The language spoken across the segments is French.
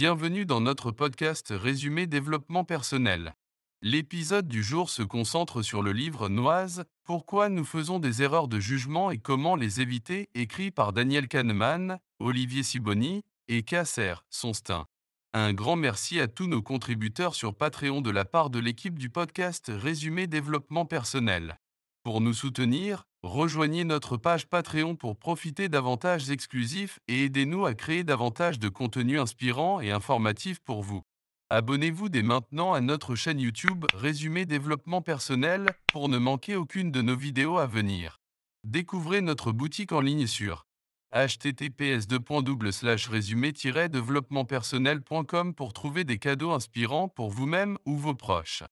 Bienvenue dans notre podcast Résumé développement personnel. L'épisode du jour se concentre sur le livre Noise, Pourquoi nous faisons des erreurs de jugement et comment les éviter, écrit par Daniel Kahneman, Olivier Siboni et Kasser Sonstin. Un grand merci à tous nos contributeurs sur Patreon de la part de l'équipe du podcast Résumé développement personnel. Pour nous soutenir, rejoignez notre page Patreon pour profiter d'avantages exclusifs et aidez-nous à créer davantage de contenu inspirant et informatif pour vous. Abonnez-vous dès maintenant à notre chaîne YouTube Résumé développement personnel pour ne manquer aucune de nos vidéos à venir. Découvrez notre boutique en ligne sur https résumé développementpersonnel.com pour trouver des cadeaux inspirants pour vous-même ou vos proches.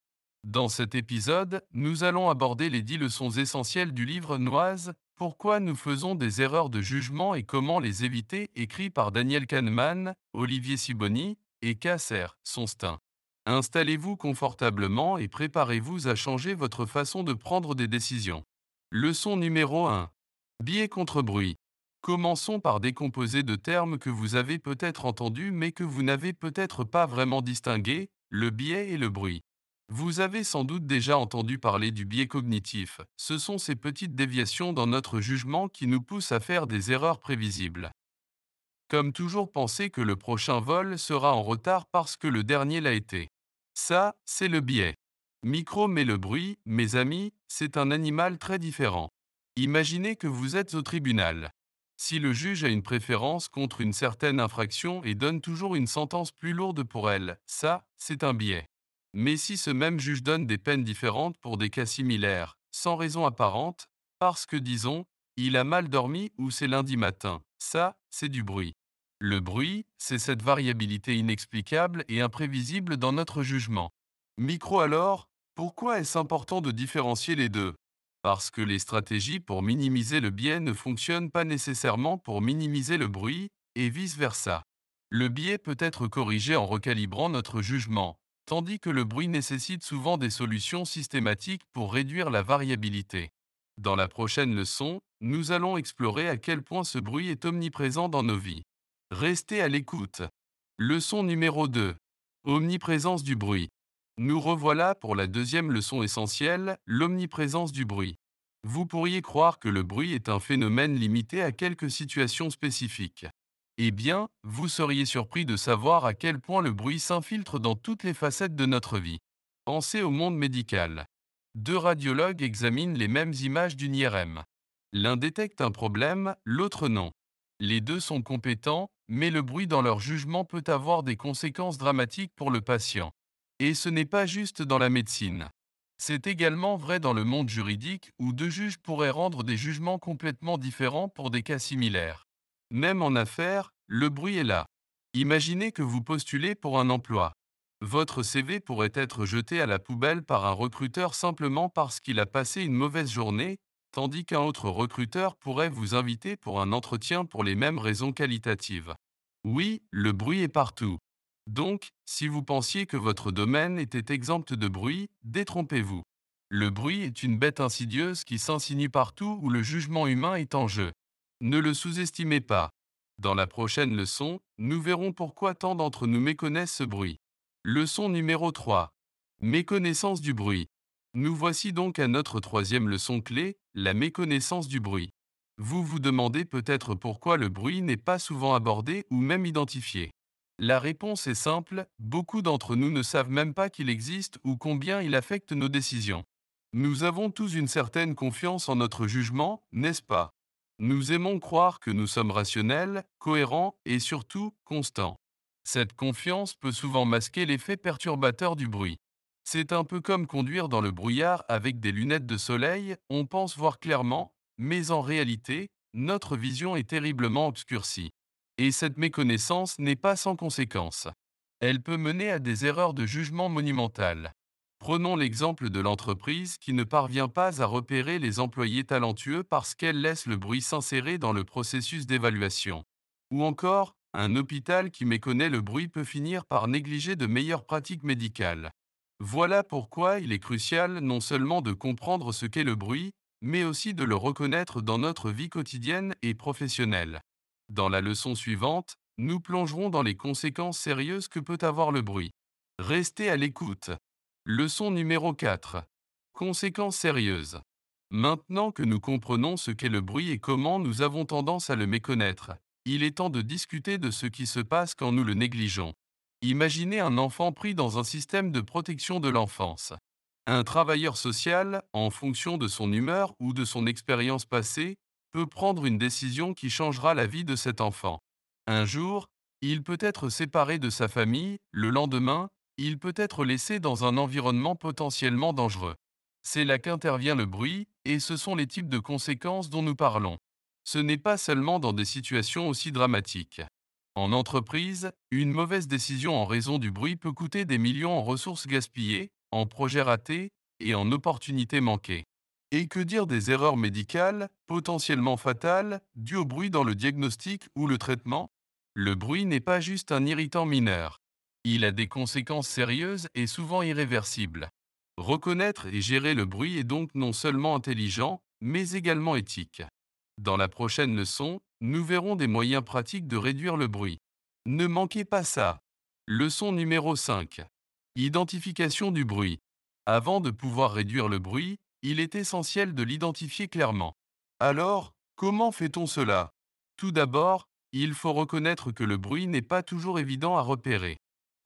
Dans cet épisode, nous allons aborder les dix leçons essentielles du livre Noise, Pourquoi nous faisons des erreurs de jugement et comment les éviter, écrit par Daniel Kahneman, Olivier Siboni et Kasser Sonstin. Installez-vous confortablement et préparez-vous à changer votre façon de prendre des décisions. Leçon numéro 1. Biais contre bruit. Commençons par décomposer de termes que vous avez peut-être entendus mais que vous n'avez peut-être pas vraiment distingués, le biais et le bruit. Vous avez sans doute déjà entendu parler du biais cognitif. Ce sont ces petites déviations dans notre jugement qui nous poussent à faire des erreurs prévisibles. Comme toujours penser que le prochain vol sera en retard parce que le dernier l'a été. Ça, c'est le biais. Micro mais le bruit, mes amis, c'est un animal très différent. Imaginez que vous êtes au tribunal. Si le juge a une préférence contre une certaine infraction et donne toujours une sentence plus lourde pour elle, ça, c'est un biais. Mais si ce même juge donne des peines différentes pour des cas similaires, sans raison apparente, parce que disons, il a mal dormi ou c'est lundi matin, ça, c'est du bruit. Le bruit, c'est cette variabilité inexplicable et imprévisible dans notre jugement. Micro alors, pourquoi est-ce important de différencier les deux? Parce que les stratégies pour minimiser le biais ne fonctionnent pas nécessairement pour minimiser le bruit, et vice-versa. Le biais peut être corrigé en recalibrant notre jugement, tandis que le bruit nécessite souvent des solutions systématiques pour réduire la variabilité. Dans la prochaine leçon, nous allons explorer à quel point ce bruit est omniprésent dans nos vies. Restez à l'écoute. Leçon numéro 2. Omniprésence du bruit. Nous revoilà pour la deuxième leçon essentielle, l'omniprésence du bruit. Vous pourriez croire que le bruit est un phénomène limité à quelques situations spécifiques. Eh bien, vous seriez surpris de savoir à quel point le bruit s'infiltre dans toutes les facettes de notre vie. Pensez au monde médical. Deux radiologues examinent les mêmes images d'une IRM. L'un détecte un problème, l'autre non. Les deux sont compétents, mais le bruit dans leur jugement peut avoir des conséquences dramatiques pour le patient. Et ce n'est pas juste dans la médecine. C'est également vrai dans le monde juridique où deux juges pourraient rendre des jugements complètement différents pour des cas similaires. Même en affaires, le bruit est là. Imaginez que vous postulez pour un emploi. Votre CV pourrait être jeté à la poubelle par un recruteur simplement parce qu'il a passé une mauvaise journée, tandis qu'un autre recruteur pourrait vous inviter pour un entretien pour les mêmes raisons qualitatives. Oui, le bruit est partout. Donc, si vous pensiez que votre domaine était exempt de bruit, détrompez-vous. Le bruit est une bête insidieuse qui s'insinue partout où le jugement humain est en jeu. Ne le sous-estimez pas. Dans la prochaine leçon, nous verrons pourquoi tant d'entre nous méconnaissent ce bruit. Leçon numéro 3. Méconnaissance du bruit. Nous voici donc à notre troisième leçon clé, la méconnaissance du bruit. Vous vous demandez peut-être pourquoi le bruit n'est pas souvent abordé ou même identifié. La réponse est simple, beaucoup d'entre nous ne savent même pas qu'il existe ou combien il affecte nos décisions. Nous avons tous une certaine confiance en notre jugement, n'est-ce pas? Nous aimons croire que nous sommes rationnels, cohérents et surtout constants. Cette confiance peut souvent masquer l'effet perturbateur du bruit. C'est un peu comme conduire dans le brouillard avec des lunettes de soleil, on pense voir clairement, mais en réalité, notre vision est terriblement obscurcie. Et cette méconnaissance n'est pas sans conséquences. Elle peut mener à des erreurs de jugement monumentales. Prenons l'exemple de l'entreprise qui ne parvient pas à repérer les employés talentueux parce qu'elle laisse le bruit s'insérer dans le processus d'évaluation. Ou encore, un hôpital qui méconnaît le bruit peut finir par négliger de meilleures pratiques médicales. Voilà pourquoi il est crucial non seulement de comprendre ce qu'est le bruit, mais aussi de le reconnaître dans notre vie quotidienne et professionnelle. Dans la leçon suivante, nous plongerons dans les conséquences sérieuses que peut avoir le bruit. Restez à l'écoute. Leçon numéro 4. Conséquences sérieuses. Maintenant que nous comprenons ce qu'est le bruit et comment nous avons tendance à le méconnaître, il est temps de discuter de ce qui se passe quand nous le négligeons. Imaginez un enfant pris dans un système de protection de l'enfance. Un travailleur social, en fonction de son humeur ou de son expérience passée, peut prendre une décision qui changera la vie de cet enfant. Un jour, il peut être séparé de sa famille, le lendemain, il peut être laissé dans un environnement potentiellement dangereux. C'est là qu'intervient le bruit, et ce sont les types de conséquences dont nous parlons. Ce n'est pas seulement dans des situations aussi dramatiques. En entreprise, une mauvaise décision en raison du bruit peut coûter des millions en ressources gaspillées, en projets ratés et en opportunités manquées. Et que dire des erreurs médicales, potentiellement fatales, dues au bruit dans le diagnostic ou le traitement? Le bruit n'est pas juste un irritant mineur. Il a des conséquences sérieuses et souvent irréversibles. Reconnaître et gérer le bruit est donc non seulement intelligent, mais également éthique. Dans la prochaine leçon, nous verrons des moyens pratiques de réduire le bruit. Ne manquez pas ça. Leçon numéro 5. Identification du bruit. Avant de pouvoir réduire le bruit, il est essentiel de l'identifier clairement. Alors, comment fait-on cela? Tout d'abord, il faut reconnaître que le bruit n'est pas toujours évident à repérer.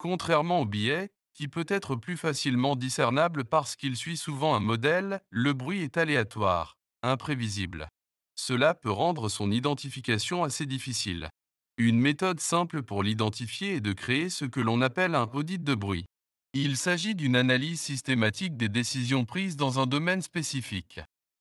Contrairement au biais, qui peut être plus facilement discernable parce qu'il suit souvent un modèle, le bruit est aléatoire, imprévisible. Cela peut rendre son identification assez difficile. Une méthode simple pour l'identifier est de créer ce que l'on appelle un audit de bruit. Il s'agit d'une analyse systématique des décisions prises dans un domaine spécifique.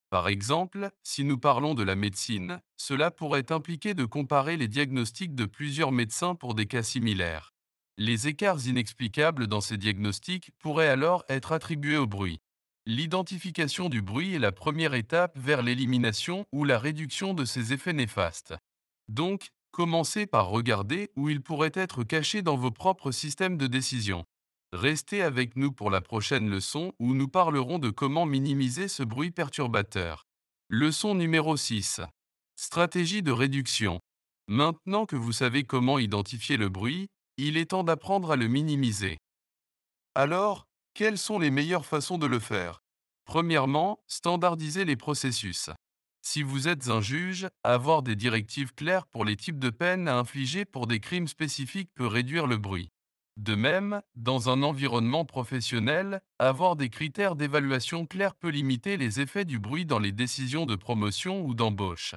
Par exemple, si nous parlons de la médecine, cela pourrait impliquer de comparer les diagnostics de plusieurs médecins pour des cas similaires. Les écarts inexplicables dans ces diagnostics pourraient alors être attribués au bruit. L'identification du bruit est la première étape vers l'élimination ou la réduction de ces effets néfastes. Donc, commencez par regarder où il pourrait être caché dans vos propres systèmes de décision. Restez avec nous pour la prochaine leçon où nous parlerons de comment minimiser ce bruit perturbateur. Leçon numéro 6. Stratégie de réduction. Maintenant que vous savez comment identifier le bruit, il est temps d'apprendre à le minimiser. Alors, quelles sont les meilleures façons de le faire? Premièrement, standardiser les processus. Si vous êtes un juge, avoir des directives claires pour les types de peines à infliger pour des crimes spécifiques peut réduire le bruit. De même, dans un environnement professionnel, avoir des critères d'évaluation clairs peut limiter les effets du bruit dans les décisions de promotion ou d'embauche.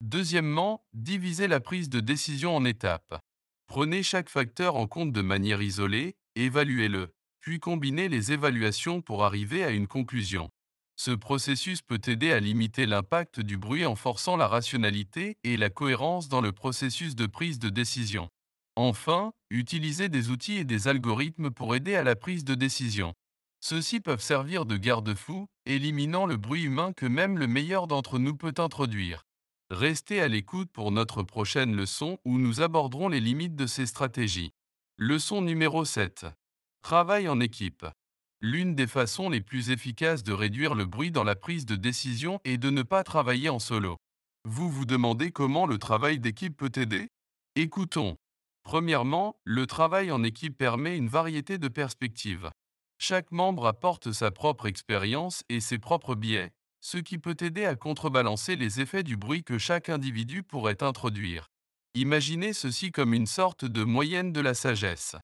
Deuxièmement, diviser la prise de décision en étapes. Prenez chaque facteur en compte de manière isolée, évaluez-le, puis combinez les évaluations pour arriver à une conclusion. Ce processus peut aider à limiter l'impact du bruit en forçant la rationalité et la cohérence dans le processus de prise de décision. Enfin, utilisez des outils et des algorithmes pour aider à la prise de décision. Ceux-ci peuvent servir de garde-fou, éliminant le bruit humain que même le meilleur d'entre nous peut introduire. Restez à l'écoute pour notre prochaine leçon où nous aborderons les limites de ces stratégies. Leçon numéro 7. Travail en équipe. L'une des façons les plus efficaces de réduire le bruit dans la prise de décision est de ne pas travailler en solo. Vous vous demandez comment le travail d'équipe peut aider? Écoutons. Premièrement, le travail en équipe permet une variété de perspectives. Chaque membre apporte sa propre expérience et ses propres biais, ce qui peut aider à contrebalancer les effets du bruit que chaque individu pourrait introduire. Imaginez ceci comme une sorte de moyenne de la sagesse.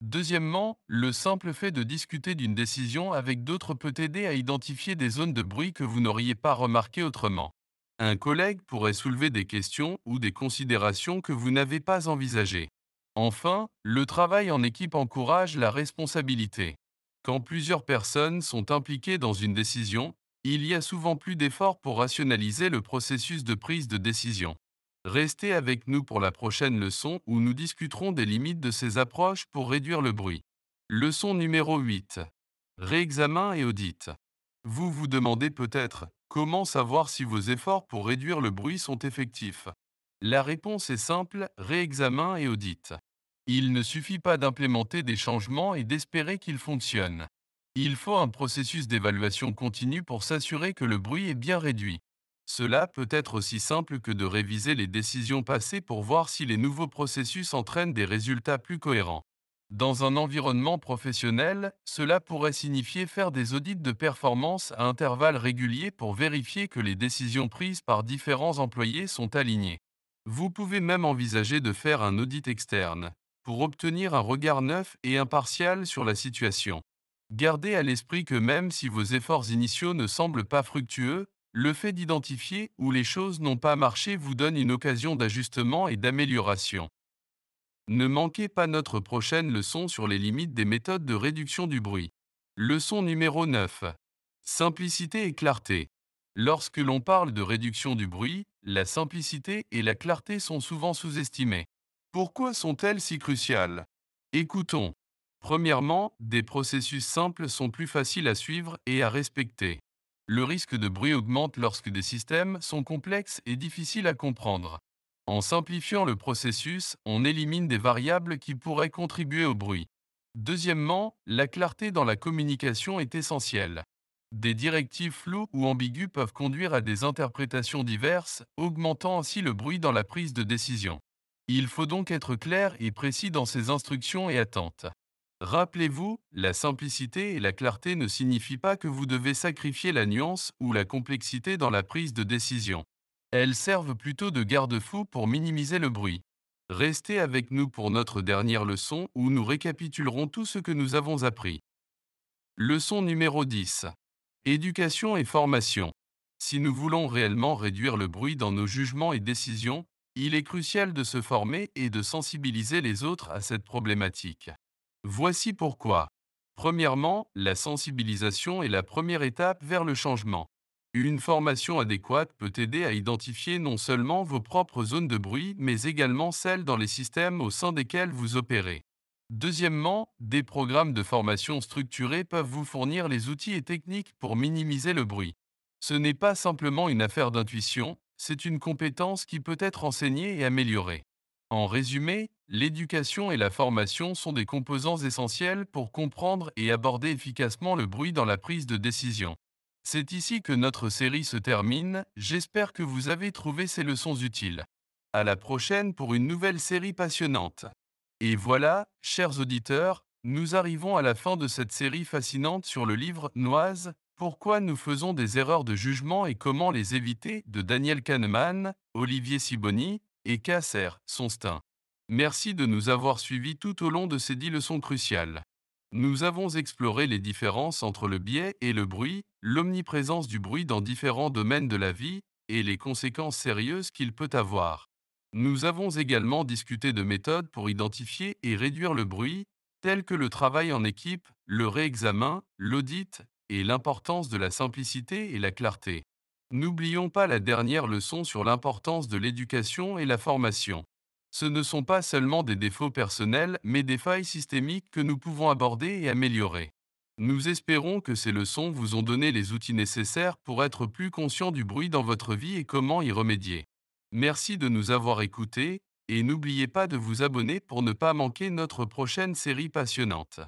Deuxièmement, le simple fait de discuter d'une décision avec d'autres peut aider à identifier des zones de bruit que vous n'auriez pas remarquées autrement. Un collègue pourrait soulever des questions ou des considérations que vous n'avez pas envisagées. Enfin, le travail en équipe encourage la responsabilité. Quand plusieurs personnes sont impliquées dans une décision, il y a souvent plus d'efforts pour rationaliser le processus de prise de décision. Restez avec nous pour la prochaine leçon où nous discuterons des limites de ces approches pour réduire le bruit. Leçon numéro 8. Réexamen et audit. Vous vous demandez peut-être comment savoir si vos efforts pour réduire le bruit sont effectifs. La réponse est simple, réexamen et audit. Il ne suffit pas d'implémenter des changements et d'espérer qu'ils fonctionnent. Il faut un processus d'évaluation continue pour s'assurer que le bruit est bien réduit. Cela peut être aussi simple que de réviser les décisions passées pour voir si les nouveaux processus entraînent des résultats plus cohérents. Dans un environnement professionnel, cela pourrait signifier faire des audits de performance à intervalles réguliers pour vérifier que les décisions prises par différents employés sont alignées. Vous pouvez même envisager de faire un audit externe pour obtenir un regard neuf et impartial sur la situation. Gardez à l'esprit que même si vos efforts initiaux ne semblent pas fructueux, le fait d'identifier où les choses n'ont pas marché vous donne une occasion d'ajustement et d'amélioration. Ne manquez pas notre prochaine leçon sur les limites des méthodes de réduction du bruit. Leçon numéro 9. Simplicité et clarté. Lorsque l'on parle de réduction du bruit, la simplicité et la clarté sont souvent sous-estimées. Pourquoi sont-elles si cruciales? Écoutons. Premièrement, des processus simples sont plus faciles à suivre et à respecter. Le risque de bruit augmente lorsque des systèmes sont complexes et difficiles à comprendre. En simplifiant le processus, on élimine des variables qui pourraient contribuer au bruit. Deuxièmement, la clarté dans la communication est essentielle. Des directives floues ou ambiguës peuvent conduire à des interprétations diverses, augmentant ainsi le bruit dans la prise de décision. Il faut donc être clair et précis dans ses instructions et attentes. Rappelez-vous, la simplicité et la clarté ne signifient pas que vous devez sacrifier la nuance ou la complexité dans la prise de décision. Elles servent plutôt de garde-fou pour minimiser le bruit. Restez avec nous pour notre dernière leçon où nous récapitulerons tout ce que nous avons appris. Leçon numéro 10. Éducation et formation. Si nous voulons réellement réduire le bruit dans nos jugements et décisions, il est crucial de se former et de sensibiliser les autres à cette problématique. Voici pourquoi. Premièrement, la sensibilisation est la première étape vers le changement. Une formation adéquate peut aider à identifier non seulement vos propres zones de bruit, mais également celles dans les systèmes au sein desquels vous opérez. Deuxièmement, des programmes de formation structurés peuvent vous fournir les outils et techniques pour minimiser le bruit. Ce n'est pas simplement une affaire d'intuition, c'est une compétence qui peut être enseignée et améliorée. En résumé, l'éducation et la formation sont des composants essentiels pour comprendre et aborder efficacement le bruit dans la prise de décision. C'est ici que notre série se termine, j'espère que vous avez trouvé ces leçons utiles. À la prochaine pour une nouvelle série passionnante. Et voilà, chers auditeurs, nous arrivons à la fin de cette série fascinante sur le livre Noise, Pourquoi nous faisons des erreurs de jugement et comment les éviter de Daniel Kahneman, Olivier Siboni et Kasser Sonstin. Merci de nous avoir suivis tout au long de ces dix leçons cruciales. Nous avons exploré les différences entre le biais et le bruit, l'omniprésence du bruit dans différents domaines de la vie et les conséquences sérieuses qu'il peut avoir. Nous avons également discuté de méthodes pour identifier et réduire le bruit, telles que le travail en équipe, le réexamen, l'audit et l'importance de la simplicité et la clarté. N'oublions pas la dernière leçon sur l'importance de l'éducation et la formation. Ce ne sont pas seulement des défauts personnels, mais des failles systémiques que nous pouvons aborder et améliorer. Nous espérons que ces leçons vous ont donné les outils nécessaires pour être plus conscient du bruit dans votre vie et comment y remédier. Merci de nous avoir écoutés, et n'oubliez pas de vous abonner pour ne pas manquer notre prochaine série passionnante.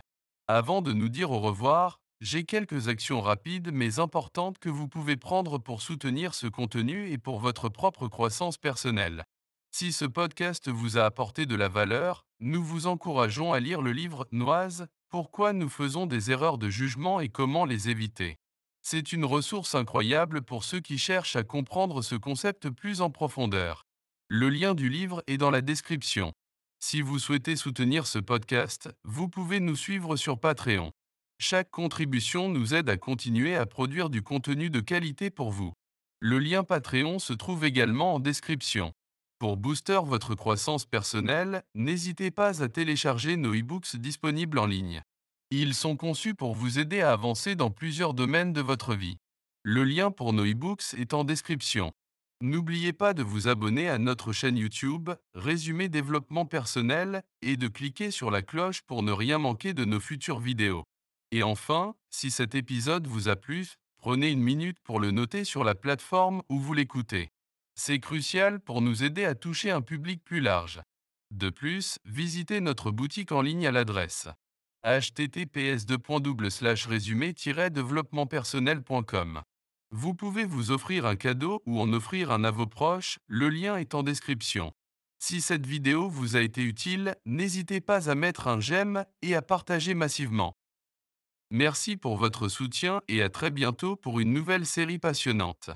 Avant de nous dire au revoir, j'ai quelques actions rapides mais importantes que vous pouvez prendre pour soutenir ce contenu et pour votre propre croissance personnelle. Si ce podcast vous a apporté de la valeur, nous vous encourageons à lire le livre Noise, Pourquoi nous faisons des erreurs de jugement et comment les éviter? C'est une ressource incroyable pour ceux qui cherchent à comprendre ce concept plus en profondeur. Le lien du livre est dans la description. Si vous souhaitez soutenir ce podcast, vous pouvez nous suivre sur Patreon. Chaque contribution nous aide à continuer à produire du contenu de qualité pour vous. Le lien Patreon se trouve également en description. Pour booster votre croissance personnelle, n'hésitez pas à télécharger nos e-books disponibles en ligne. Ils sont conçus pour vous aider à avancer dans plusieurs domaines de votre vie. Le lien pour nos e-books est en description. N'oubliez pas de vous abonner à notre chaîne YouTube, Résumé développement personnel, et de cliquer sur la cloche pour ne rien manquer de nos futures vidéos. Et enfin, si cet épisode vous a plu, prenez une minute pour le noter sur la plateforme où vous l'écoutez. C'est crucial pour nous aider à toucher un public plus large. De plus, visitez notre boutique en ligne à l'adresse https://résumé-développementpersonnel.com. Vous pouvez vous offrir un cadeau ou en offrir un à vos proches, le lien est en description. Si cette vidéo vous a été utile, n'hésitez pas à mettre un j'aime et à partager massivement. Merci pour votre soutien et à très bientôt pour une nouvelle série passionnante.